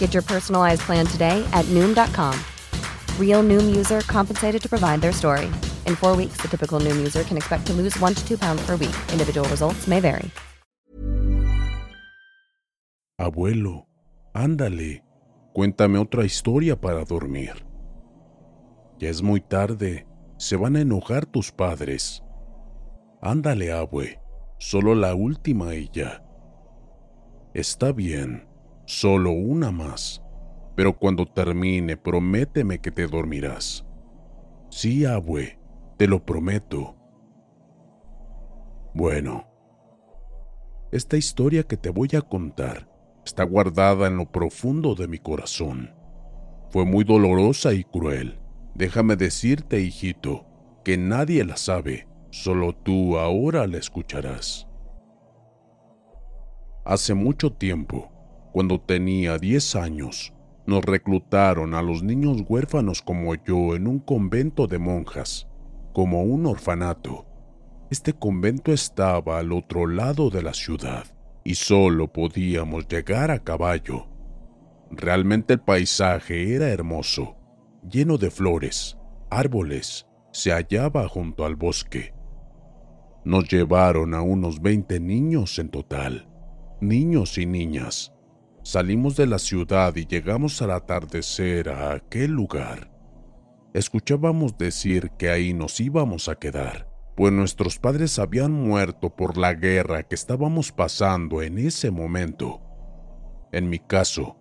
Get your personalized plan today at Noom.com. Real Noom user compensated to provide their story. In four weeks, the typical Noom user can expect to lose one to two pounds per week. Individual results may vary. Abuelo, ándale, cuéntame otra historia para dormir. Ya es muy tarde, se van a enojar tus padres. Ándale, abue, solo la última ya. Está bien. Solo una más. Pero cuando termine, prométeme que te dormirás. Sí, abue, te lo prometo. Bueno, esta historia que te voy a contar está guardada en lo profundo de mi corazón. Fue muy dolorosa y cruel. Déjame decirte, hijito, que nadie la sabe, solo tú ahora la escucharás. Hace mucho tiempo, cuando tenía 10 años, nos reclutaron a los niños huérfanos como yo en un convento de monjas, como un orfanato. Este convento estaba al otro lado de la ciudad y solo podíamos llegar a caballo. Realmente el paisaje era hermoso, lleno de flores, árboles, se hallaba junto al bosque. Nos llevaron a unos 20 niños en total, niños y niñas, Salimos de la ciudad y llegamos al atardecer a aquel lugar. Escuchábamos decir que ahí nos íbamos a quedar, pues nuestros padres habían muerto por la guerra que estábamos pasando en ese momento. En mi caso,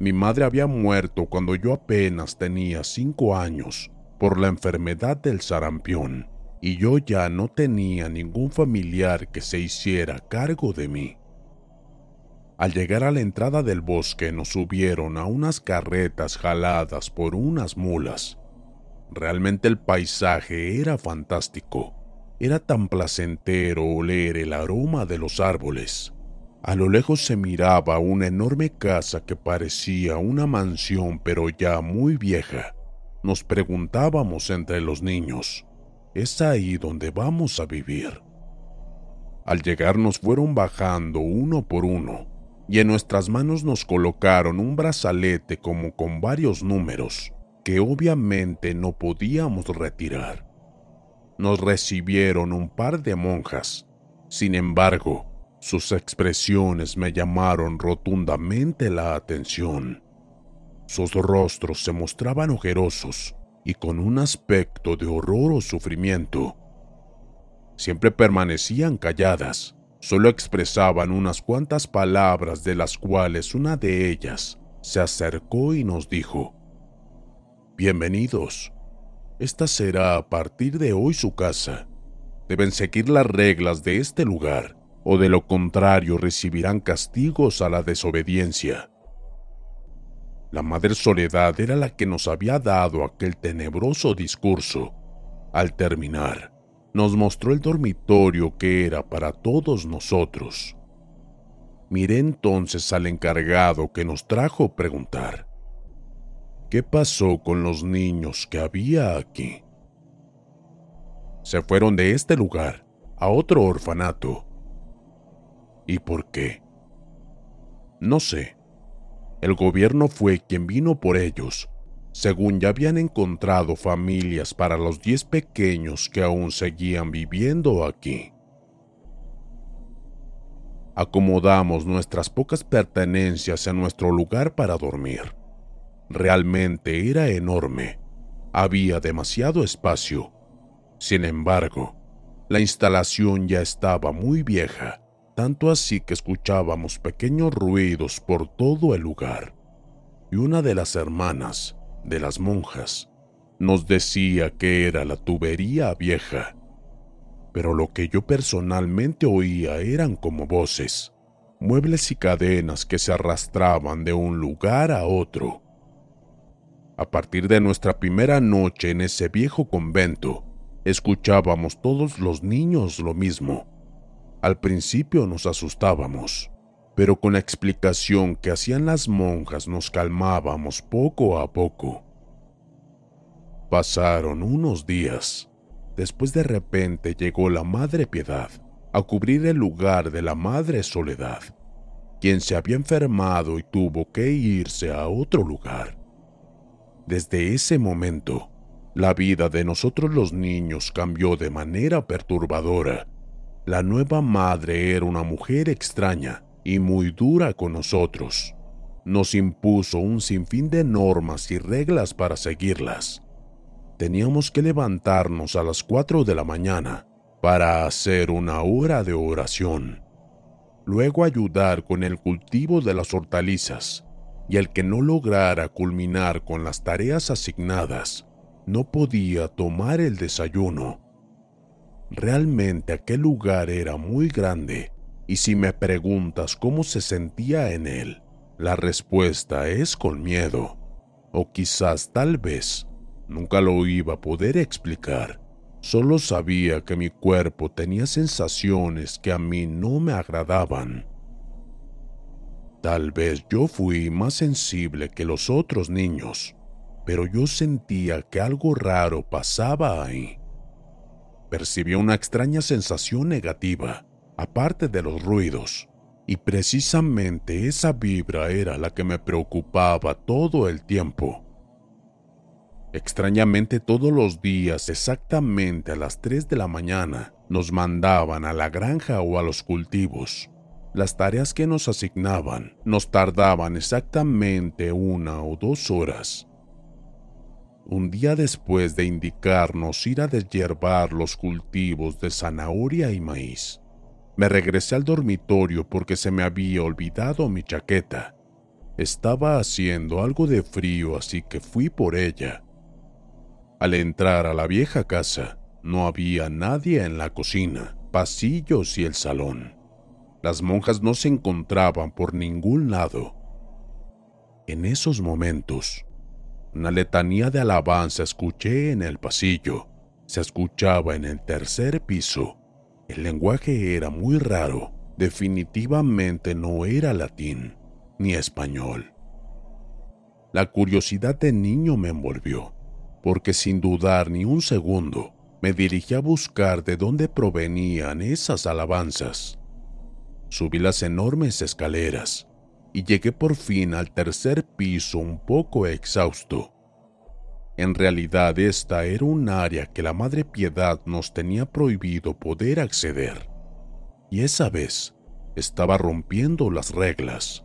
mi madre había muerto cuando yo apenas tenía cinco años por la enfermedad del sarampión, y yo ya no tenía ningún familiar que se hiciera cargo de mí. Al llegar a la entrada del bosque nos subieron a unas carretas jaladas por unas mulas. Realmente el paisaje era fantástico. Era tan placentero oler el aroma de los árboles. A lo lejos se miraba una enorme casa que parecía una mansión pero ya muy vieja. Nos preguntábamos entre los niños, ¿es ahí donde vamos a vivir? Al llegar nos fueron bajando uno por uno y en nuestras manos nos colocaron un brazalete como con varios números que obviamente no podíamos retirar. Nos recibieron un par de monjas. Sin embargo, sus expresiones me llamaron rotundamente la atención. Sus rostros se mostraban ojerosos y con un aspecto de horror o sufrimiento. Siempre permanecían calladas, solo expresaban unas cuantas palabras de las cuales una de ellas se acercó y nos dijo, Bienvenidos, esta será a partir de hoy su casa. Deben seguir las reglas de este lugar, o de lo contrario recibirán castigos a la desobediencia. La Madre Soledad era la que nos había dado aquel tenebroso discurso. Al terminar, nos mostró el dormitorio que era para todos nosotros. Miré entonces al encargado que nos trajo preguntar, ¿qué pasó con los niños que había aquí? Se fueron de este lugar a otro orfanato. ¿Y por qué? No sé. El gobierno fue quien vino por ellos, según ya habían encontrado familias para los diez pequeños que aún seguían viviendo aquí acomodamos nuestras pocas pertenencias en nuestro lugar para dormir. Realmente era enorme. Había demasiado espacio. Sin embargo, la instalación ya estaba muy vieja, tanto así que escuchábamos pequeños ruidos por todo el lugar. Y una de las hermanas, de las monjas, nos decía que era la tubería vieja pero lo que yo personalmente oía eran como voces, muebles y cadenas que se arrastraban de un lugar a otro. A partir de nuestra primera noche en ese viejo convento, escuchábamos todos los niños lo mismo. Al principio nos asustábamos, pero con la explicación que hacían las monjas nos calmábamos poco a poco. Pasaron unos días Después de repente llegó la Madre Piedad a cubrir el lugar de la Madre Soledad, quien se había enfermado y tuvo que irse a otro lugar. Desde ese momento, la vida de nosotros los niños cambió de manera perturbadora. La nueva madre era una mujer extraña y muy dura con nosotros. Nos impuso un sinfín de normas y reglas para seguirlas teníamos que levantarnos a las 4 de la mañana para hacer una hora de oración, luego ayudar con el cultivo de las hortalizas, y el que no lograra culminar con las tareas asignadas no podía tomar el desayuno. Realmente aquel lugar era muy grande, y si me preguntas cómo se sentía en él, la respuesta es con miedo, o quizás tal vez Nunca lo iba a poder explicar. Solo sabía que mi cuerpo tenía sensaciones que a mí no me agradaban. Tal vez yo fui más sensible que los otros niños, pero yo sentía que algo raro pasaba ahí. Percibí una extraña sensación negativa, aparte de los ruidos, y precisamente esa vibra era la que me preocupaba todo el tiempo. Extrañamente todos los días, exactamente a las 3 de la mañana, nos mandaban a la granja o a los cultivos. Las tareas que nos asignaban nos tardaban exactamente una o dos horas. Un día después de indicarnos ir a deshiervar los cultivos de zanahoria y maíz, me regresé al dormitorio porque se me había olvidado mi chaqueta. Estaba haciendo algo de frío, así que fui por ella. Al entrar a la vieja casa, no había nadie en la cocina, pasillos y el salón. Las monjas no se encontraban por ningún lado. En esos momentos, una letanía de alabanza escuché en el pasillo. Se escuchaba en el tercer piso. El lenguaje era muy raro. Definitivamente no era latín ni español. La curiosidad de niño me envolvió porque sin dudar ni un segundo me dirigí a buscar de dónde provenían esas alabanzas. Subí las enormes escaleras y llegué por fin al tercer piso un poco exhausto. En realidad esta era un área que la Madre Piedad nos tenía prohibido poder acceder, y esa vez estaba rompiendo las reglas.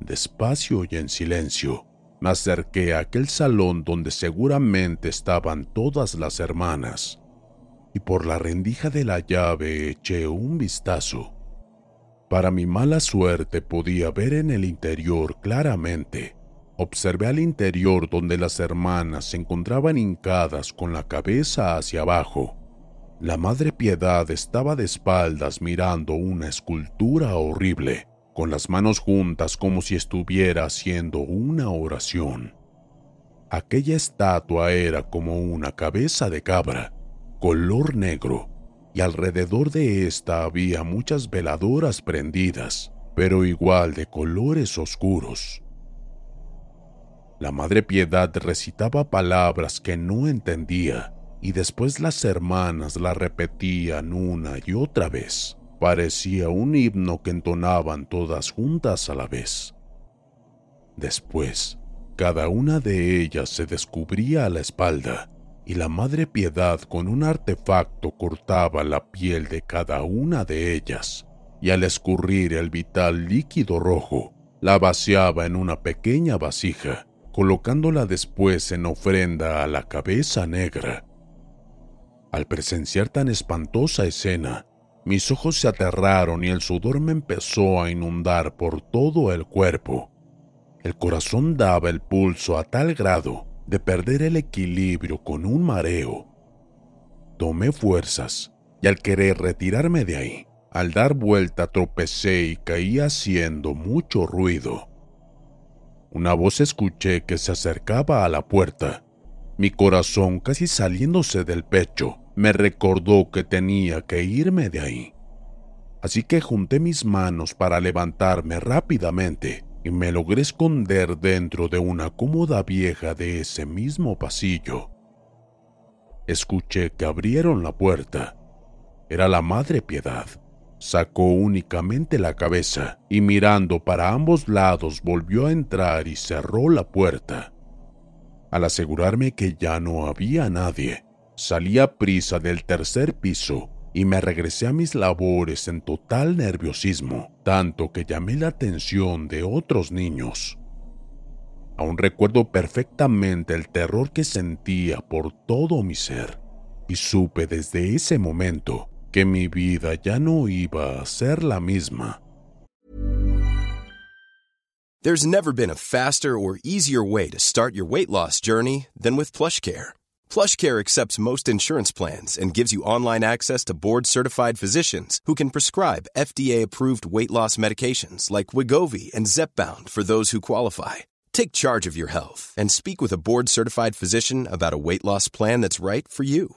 Despacio y en silencio, me acerqué a aquel salón donde seguramente estaban todas las hermanas y por la rendija de la llave eché un vistazo. Para mi mala suerte podía ver en el interior claramente. Observé al interior donde las hermanas se encontraban hincadas con la cabeza hacia abajo. La Madre Piedad estaba de espaldas mirando una escultura horrible con las manos juntas como si estuviera haciendo una oración. Aquella estatua era como una cabeza de cabra, color negro, y alrededor de esta había muchas veladoras prendidas, pero igual de colores oscuros. La Madre Piedad recitaba palabras que no entendía y después las hermanas la repetían una y otra vez. Parecía un himno que entonaban todas juntas a la vez. Después, cada una de ellas se descubría a la espalda y la Madre Piedad con un artefacto cortaba la piel de cada una de ellas y al escurrir el vital líquido rojo, la vaciaba en una pequeña vasija, colocándola después en ofrenda a la cabeza negra. Al presenciar tan espantosa escena, mis ojos se aterraron y el sudor me empezó a inundar por todo el cuerpo. El corazón daba el pulso a tal grado de perder el equilibrio con un mareo. Tomé fuerzas y al querer retirarme de ahí, al dar vuelta tropecé y caí haciendo mucho ruido. Una voz escuché que se acercaba a la puerta. Mi corazón casi saliéndose del pecho me recordó que tenía que irme de ahí. Así que junté mis manos para levantarme rápidamente y me logré esconder dentro de una cómoda vieja de ese mismo pasillo. Escuché que abrieron la puerta. Era la Madre Piedad. Sacó únicamente la cabeza y mirando para ambos lados volvió a entrar y cerró la puerta. Al asegurarme que ya no había nadie, salí a prisa del tercer piso y me regresé a mis labores en total nerviosismo, tanto que llamé la atención de otros niños. Aún recuerdo perfectamente el terror que sentía por todo mi ser, y supe desde ese momento que mi vida ya no iba a ser la misma. There's never been a faster or easier way to start your weight loss journey than with PlushCare. PlushCare accepts most insurance plans and gives you online access to board-certified physicians who can prescribe FDA-approved weight loss medications like Wigovi and Zepbound for those who qualify. Take charge of your health and speak with a board-certified physician about a weight loss plan that's right for you.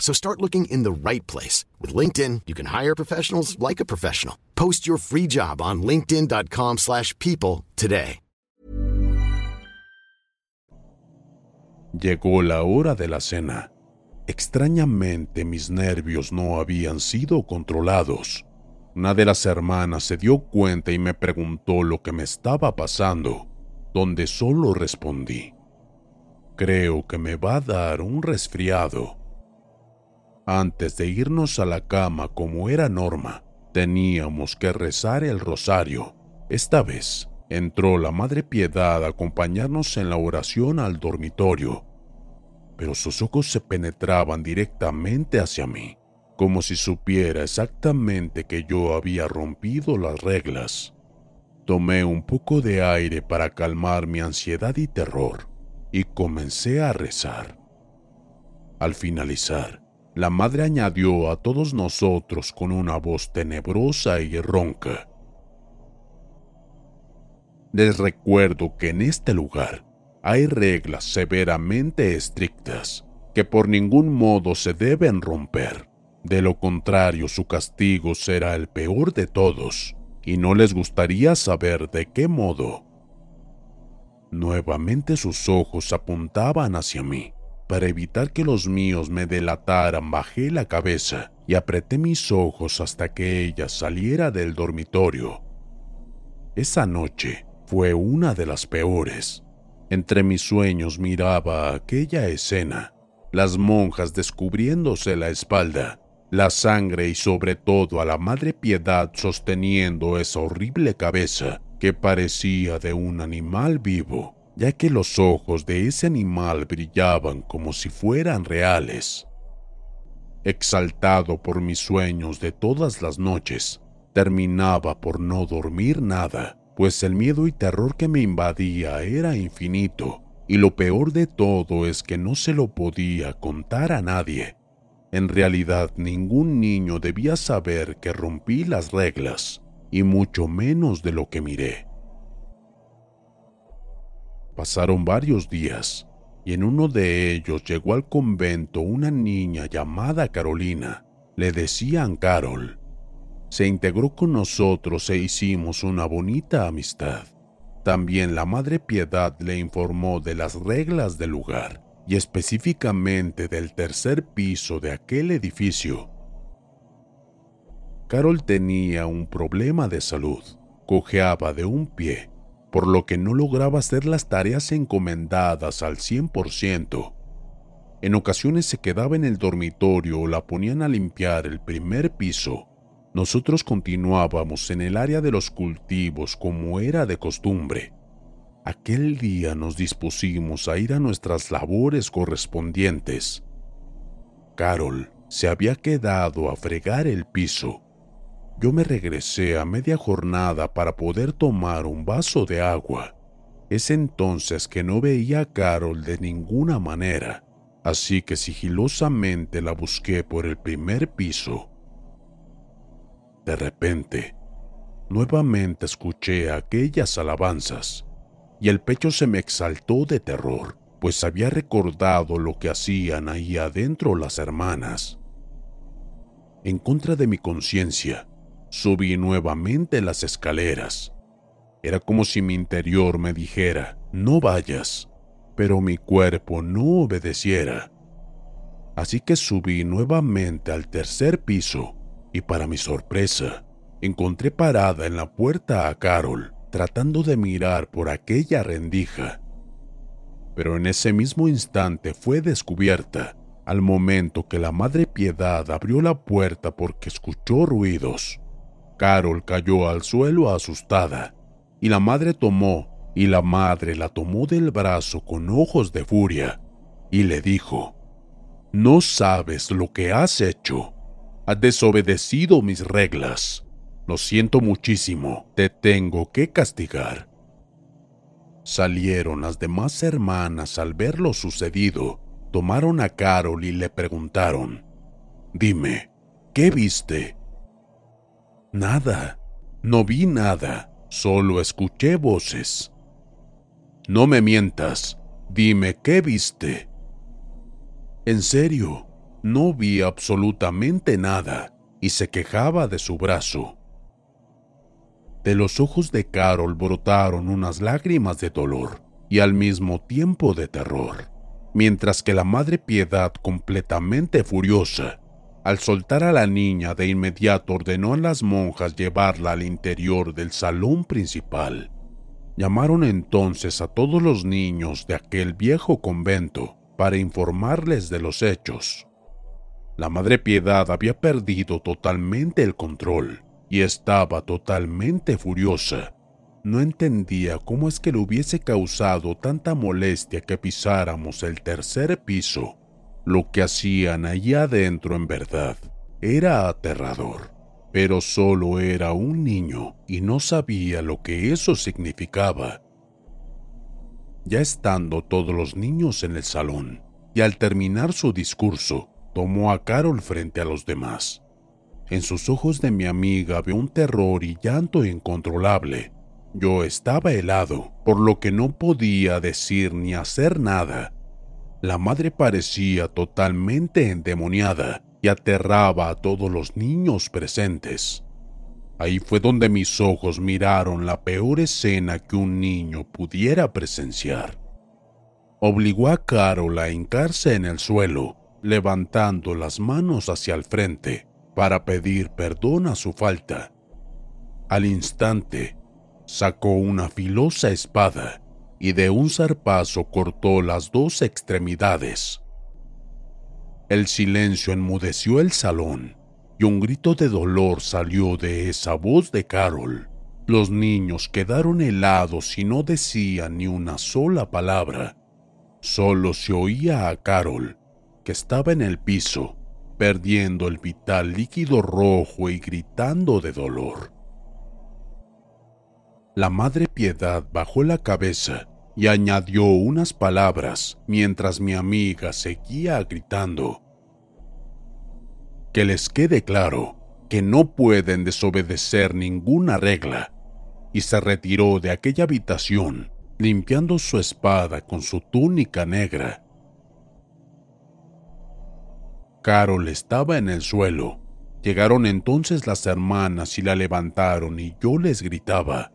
So start looking in the right place. With LinkedIn, you can hire professionals like a professional. Post your free job on linkedin.com slash people today. Llegó la hora de la cena. Extrañamente mis nervios no habían sido controlados. Una de las hermanas se dio cuenta y me preguntó lo que me estaba pasando, donde solo respondí, creo que me va a dar un resfriado. Antes de irnos a la cama como era norma, teníamos que rezar el rosario. Esta vez entró la Madre Piedad a acompañarnos en la oración al dormitorio, pero sus ojos se penetraban directamente hacia mí, como si supiera exactamente que yo había rompido las reglas. Tomé un poco de aire para calmar mi ansiedad y terror y comencé a rezar. Al finalizar, la madre añadió a todos nosotros con una voz tenebrosa y ronca. Les recuerdo que en este lugar hay reglas severamente estrictas que por ningún modo se deben romper. De lo contrario, su castigo será el peor de todos, y no les gustaría saber de qué modo. Nuevamente sus ojos apuntaban hacia mí. Para evitar que los míos me delataran, bajé la cabeza y apreté mis ojos hasta que ella saliera del dormitorio. Esa noche fue una de las peores. Entre mis sueños miraba aquella escena, las monjas descubriéndose la espalda, la sangre y sobre todo a la Madre Piedad sosteniendo esa horrible cabeza que parecía de un animal vivo, ya que los ojos de ese animal brillaban como si fueran reales. exaltado por mis sueños de todas las noches, terminaba por no dormir nada, pues el miedo y terror que me invadía era infinito, y lo peor de todo es que no se lo podía contar a nadie. En realidad ningún niño debía saber que rompí las reglas, y mucho menos de lo que miré. Pasaron varios días, y en uno de ellos llegó al convento una niña llamada Carolina. Le decían Carol. Se integró con nosotros e hicimos una bonita amistad. También la Madre Piedad le informó de las reglas del lugar y específicamente del tercer piso de aquel edificio. Carol tenía un problema de salud, cojeaba de un pie por lo que no lograba hacer las tareas encomendadas al 100%. En ocasiones se quedaba en el dormitorio o la ponían a limpiar el primer piso. Nosotros continuábamos en el área de los cultivos como era de costumbre. Aquel día nos dispusimos a ir a nuestras labores correspondientes. Carol se había quedado a fregar el piso yo me regresé a media jornada para poder tomar un vaso de agua. Es entonces que no veía a Carol de ninguna manera, así que sigilosamente la busqué por el primer piso. De repente, nuevamente escuché aquellas alabanzas y el pecho se me exaltó de terror, pues había recordado lo que hacían ahí adentro las hermanas. En contra de mi conciencia, Subí nuevamente las escaleras. Era como si mi interior me dijera, no vayas, pero mi cuerpo no obedeciera. Así que subí nuevamente al tercer piso y para mi sorpresa, encontré parada en la puerta a Carol, tratando de mirar por aquella rendija. Pero en ese mismo instante fue descubierta al momento que la Madre Piedad abrió la puerta porque escuchó ruidos. Carol cayó al suelo asustada, y la madre tomó, y la madre la tomó del brazo con ojos de furia, y le dijo, No sabes lo que has hecho. Has desobedecido mis reglas. Lo siento muchísimo, te tengo que castigar. Salieron las demás hermanas al ver lo sucedido, tomaron a Carol y le preguntaron, Dime, ¿qué viste? Nada, no vi nada, solo escuché voces. No me mientas, dime qué viste. En serio, no vi absolutamente nada y se quejaba de su brazo. De los ojos de Carol brotaron unas lágrimas de dolor y al mismo tiempo de terror, mientras que la Madre Piedad, completamente furiosa, al soltar a la niña, de inmediato ordenó a las monjas llevarla al interior del salón principal. Llamaron entonces a todos los niños de aquel viejo convento para informarles de los hechos. La Madre Piedad había perdido totalmente el control y estaba totalmente furiosa. No entendía cómo es que le hubiese causado tanta molestia que pisáramos el tercer piso lo que hacían allá adentro en verdad era aterrador, pero solo era un niño y no sabía lo que eso significaba. Ya estando todos los niños en el salón, y al terminar su discurso, tomó a Carol frente a los demás. En sus ojos de mi amiga veo un terror y llanto incontrolable. Yo estaba helado, por lo que no podía decir ni hacer nada, la madre parecía totalmente endemoniada y aterraba a todos los niños presentes. Ahí fue donde mis ojos miraron la peor escena que un niño pudiera presenciar. Obligó a Carol a hincarse en el suelo, levantando las manos hacia el frente para pedir perdón a su falta. Al instante, sacó una filosa espada y de un zarpazo cortó las dos extremidades. El silencio enmudeció el salón y un grito de dolor salió de esa voz de Carol. Los niños quedaron helados y no decían ni una sola palabra. Solo se oía a Carol, que estaba en el piso, perdiendo el vital líquido rojo y gritando de dolor. La Madre Piedad bajó la cabeza y añadió unas palabras mientras mi amiga seguía gritando. Que les quede claro que no pueden desobedecer ninguna regla, y se retiró de aquella habitación limpiando su espada con su túnica negra. Carol estaba en el suelo. Llegaron entonces las hermanas y la levantaron y yo les gritaba,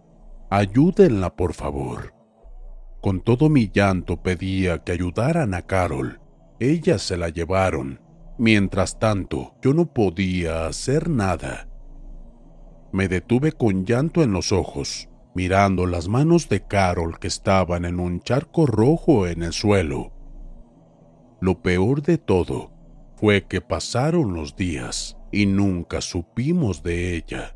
ayúdenla por favor. Con todo mi llanto pedía que ayudaran a Carol. Ellas se la llevaron. Mientras tanto, yo no podía hacer nada. Me detuve con llanto en los ojos, mirando las manos de Carol que estaban en un charco rojo en el suelo. Lo peor de todo fue que pasaron los días y nunca supimos de ella.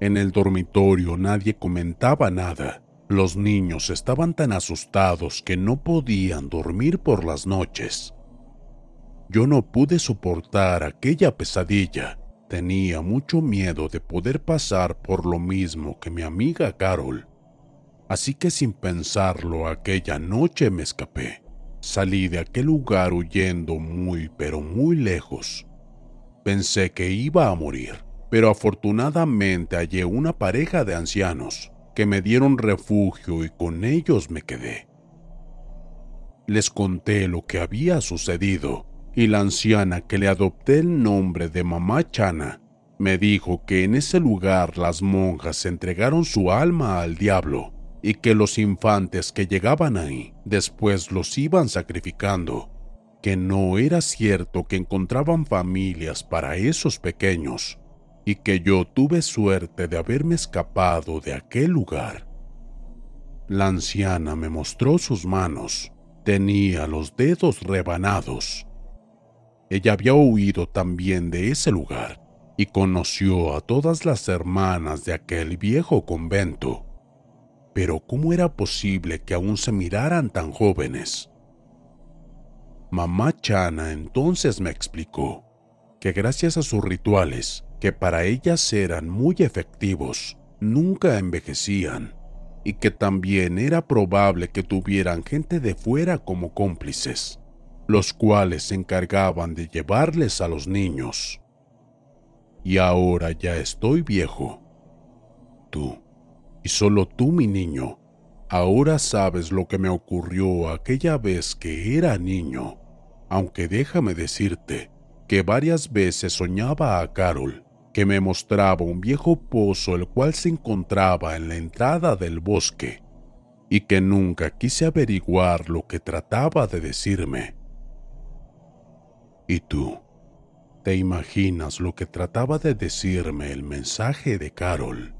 En el dormitorio nadie comentaba nada los niños estaban tan asustados que no podían dormir por las noches. Yo no pude soportar aquella pesadilla. Tenía mucho miedo de poder pasar por lo mismo que mi amiga Carol. Así que sin pensarlo aquella noche me escapé. Salí de aquel lugar huyendo muy pero muy lejos. Pensé que iba a morir, pero afortunadamente hallé una pareja de ancianos que me dieron refugio y con ellos me quedé. Les conté lo que había sucedido y la anciana que le adopté el nombre de Mamá Chana me dijo que en ese lugar las monjas entregaron su alma al diablo y que los infantes que llegaban ahí después los iban sacrificando, que no era cierto que encontraban familias para esos pequeños y que yo tuve suerte de haberme escapado de aquel lugar. La anciana me mostró sus manos. Tenía los dedos rebanados. Ella había huido también de ese lugar y conoció a todas las hermanas de aquel viejo convento. Pero ¿cómo era posible que aún se miraran tan jóvenes? Mamá Chana entonces me explicó que gracias a sus rituales que para ellas eran muy efectivos, nunca envejecían y que también era probable que tuvieran gente de fuera como cómplices, los cuales se encargaban de llevarles a los niños. Y ahora ya estoy viejo. Tú, y solo tú mi niño, ahora sabes lo que me ocurrió aquella vez que era niño, aunque déjame decirte que varias veces soñaba a Carol que me mostraba un viejo pozo el cual se encontraba en la entrada del bosque y que nunca quise averiguar lo que trataba de decirme. ¿Y tú? ¿Te imaginas lo que trataba de decirme el mensaje de Carol?